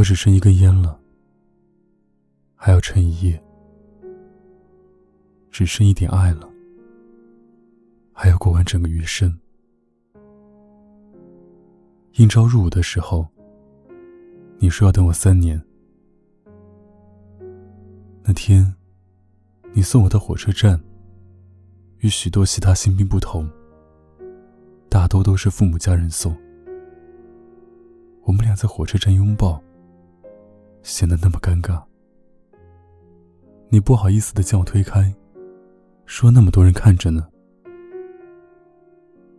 我只剩一根烟了，还要撑一夜，只剩一点爱了，还要过完整个余生。应招入伍的时候，你说要等我三年。那天，你送我到火车站。与许多其他新兵不同，大多都是父母家人送。我们俩在火车站拥抱，显得那么尴尬。你不好意思的将我推开，说那么多人看着呢。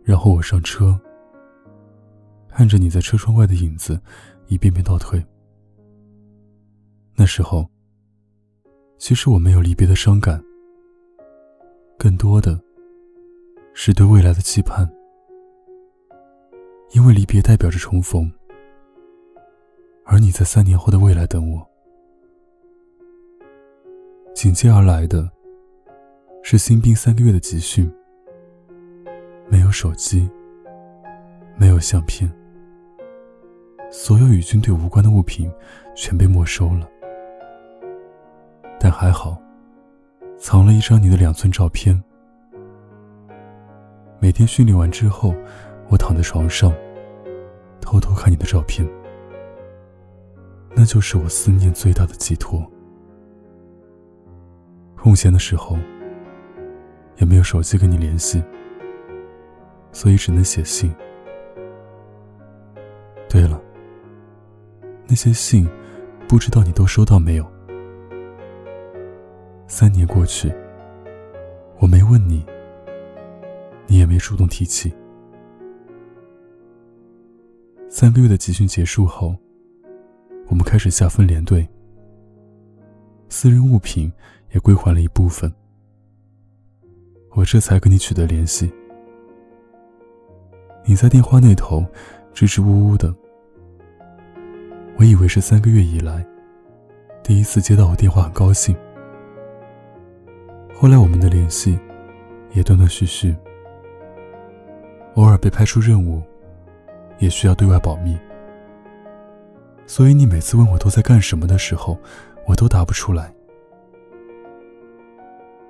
然后我上车，看着你在车窗外的影子，一遍遍倒退。那时候，其实我没有离别的伤感。更多的是对未来的期盼，因为离别代表着重逢，而你在三年后的未来等我。紧接而来的是新兵三个月的集训，没有手机，没有相片，所有与军队无关的物品全被没收了，但还好。藏了一张你的两寸照片。每天训练完之后，我躺在床上，偷偷看你的照片。那就是我思念最大的寄托。空闲的时候，也没有手机跟你联系，所以只能写信。对了，那些信，不知道你都收到没有？三年过去，我没问你，你也没主动提起。三个月的集训结束后，我们开始下分连队，私人物品也归还了一部分，我这才跟你取得联系。你在电话那头支支吾吾的，我以为是三个月以来第一次接到我电话，很高兴。后来我们的联系也断断续续，偶尔被派出任务，也需要对外保密，所以你每次问我都在干什么的时候，我都答不出来。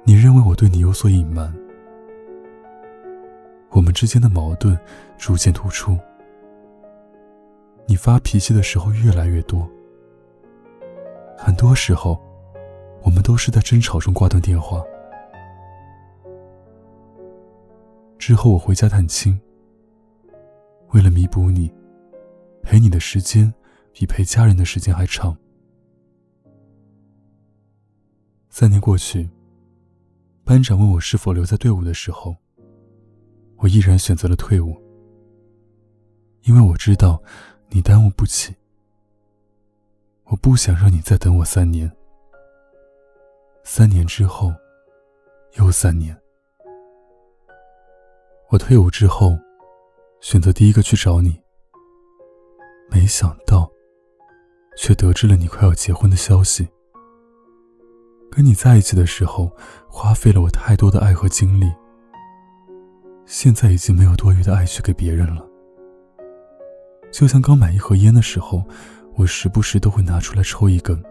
你认为我对你有所隐瞒，我们之间的矛盾逐渐突出，你发脾气的时候越来越多，很多时候，我们都是在争吵中挂断电话。之后我回家探亲，为了弥补你，陪你的时间比陪家人的时间还长。三年过去，班长问我是否留在队伍的时候，我毅然选择了退伍，因为我知道你耽误不起，我不想让你再等我三年。三年之后，又三年。我退伍之后，选择第一个去找你。没想到，却得知了你快要结婚的消息。跟你在一起的时候，花费了我太多的爱和精力。现在已经没有多余的爱去给别人了。就像刚买一盒烟的时候，我时不时都会拿出来抽一根，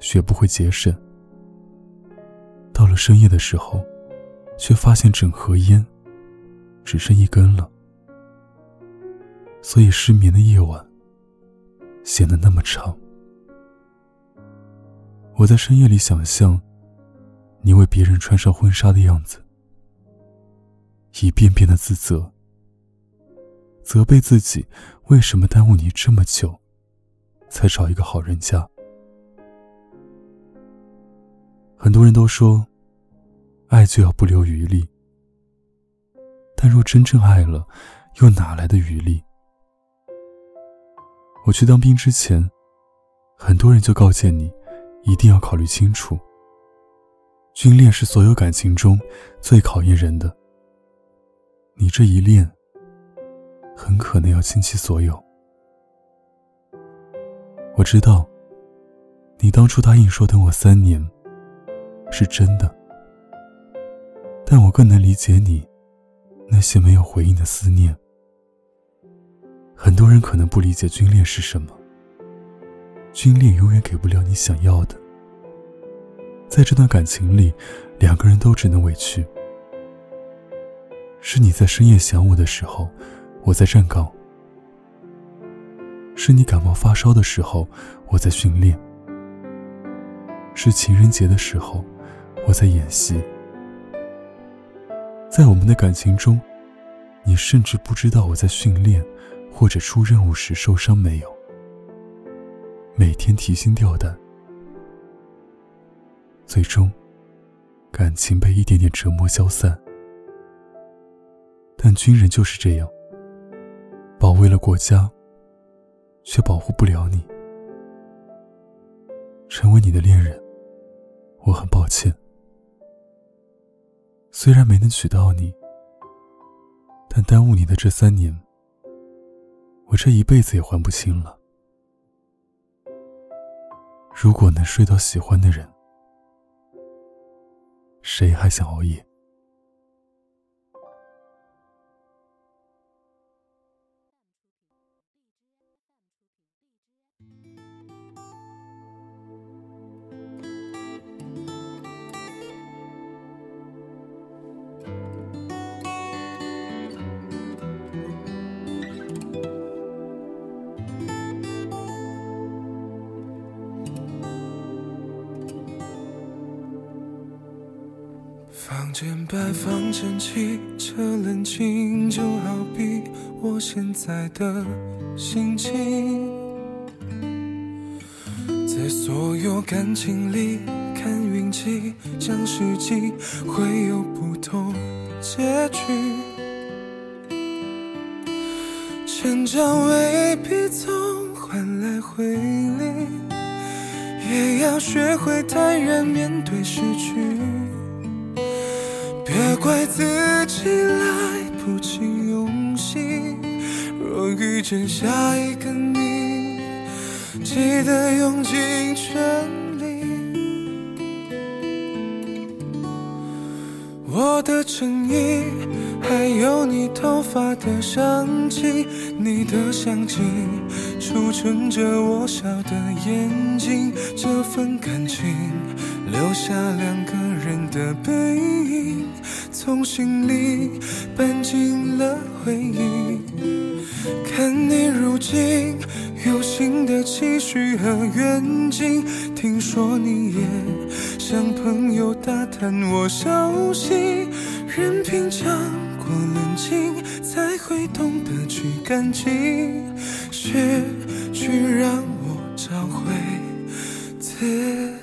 学不会节省。到了深夜的时候，却发现整盒烟。只剩一根了，所以失眠的夜晚显得那么长。我在深夜里想象你为别人穿上婚纱的样子，一遍遍的自责，责备自己为什么耽误你这么久，才找一个好人家。很多人都说，爱就要不留余力。但若真正爱了，又哪来的余力？我去当兵之前，很多人就告诫你，一定要考虑清楚。军恋是所有感情中最考验人的。你这一恋，很可能要倾其所有。我知道，你当初答应说等我三年，是真的。但我更能理解你。那些没有回应的思念，很多人可能不理解军恋是什么，军恋永远给不了你想要的。在这段感情里，两个人都只能委屈。是你在深夜想我的时候，我在站岗；是你感冒发烧的时候，我在训练；是情人节的时候，我在演戏。在我们的感情中，你甚至不知道我在训练或者出任务时受伤没有，每天提心吊胆。最终，感情被一点点折磨消散。但军人就是这样，保卫了国家，却保护不了你。成为你的恋人，我很抱歉。虽然没能娶到你，但耽误你的这三年，我这一辈子也还不清了。如果能睡到喜欢的人。谁还想熬夜？房间摆放整齐，这冷清就好比我现在的心情。在所有感情里看运气，讲实际会有不同结局。成长未必总换来回礼，也要学会坦然面对失去。别怪自己来不及用心，若遇见下一个你，记得用尽全力。我的衬衣，还有你头发的香气，你的香气储存着我笑的眼睛，这份感情留下两个人。人的背影。从心里搬进了回忆，看你如今有新的期许和远景，听说你也像朋友打探我消息，任凭强过冷静，才会懂得去感激，学去让我找回自。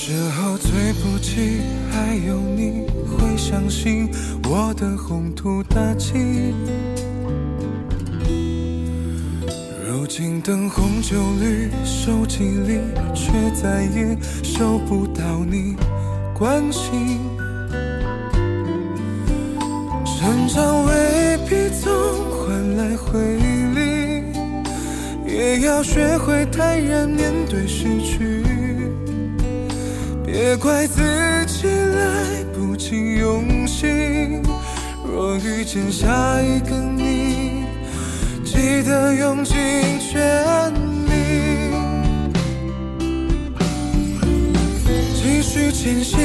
时候最不济，还有你会相信我的宏图大计。如今灯红酒绿，手机里却再也收不到你关心。成长未必总换来回礼，也要学会坦然面对失去。别怪自己来不及用心，若遇见下一个你，记得用尽全力，继续前行，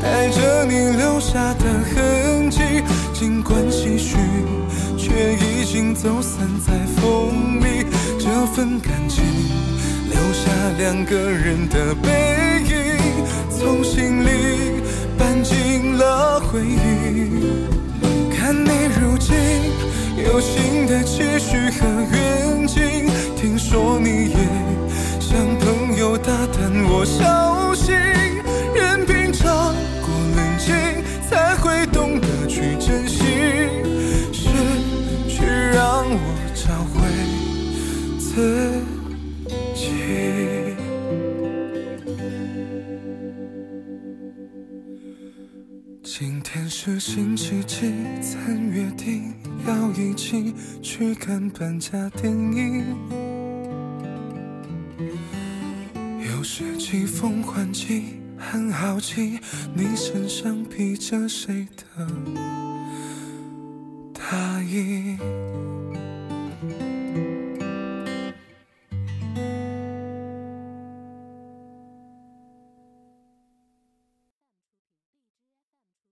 带着你留下的痕迹，尽管唏嘘，却已经走散在风里，这份感情留下两个人的背影。从心里搬进了回忆，看你如今有新的期许和远景，听说你也像朋友打探我消息，任凭尝过冷静，才会懂得去珍惜，失去让我找回自己。今天是星期几？曾约定要一起去看搬家电影。有时季风换季，很好奇你身上披着谁的大衣。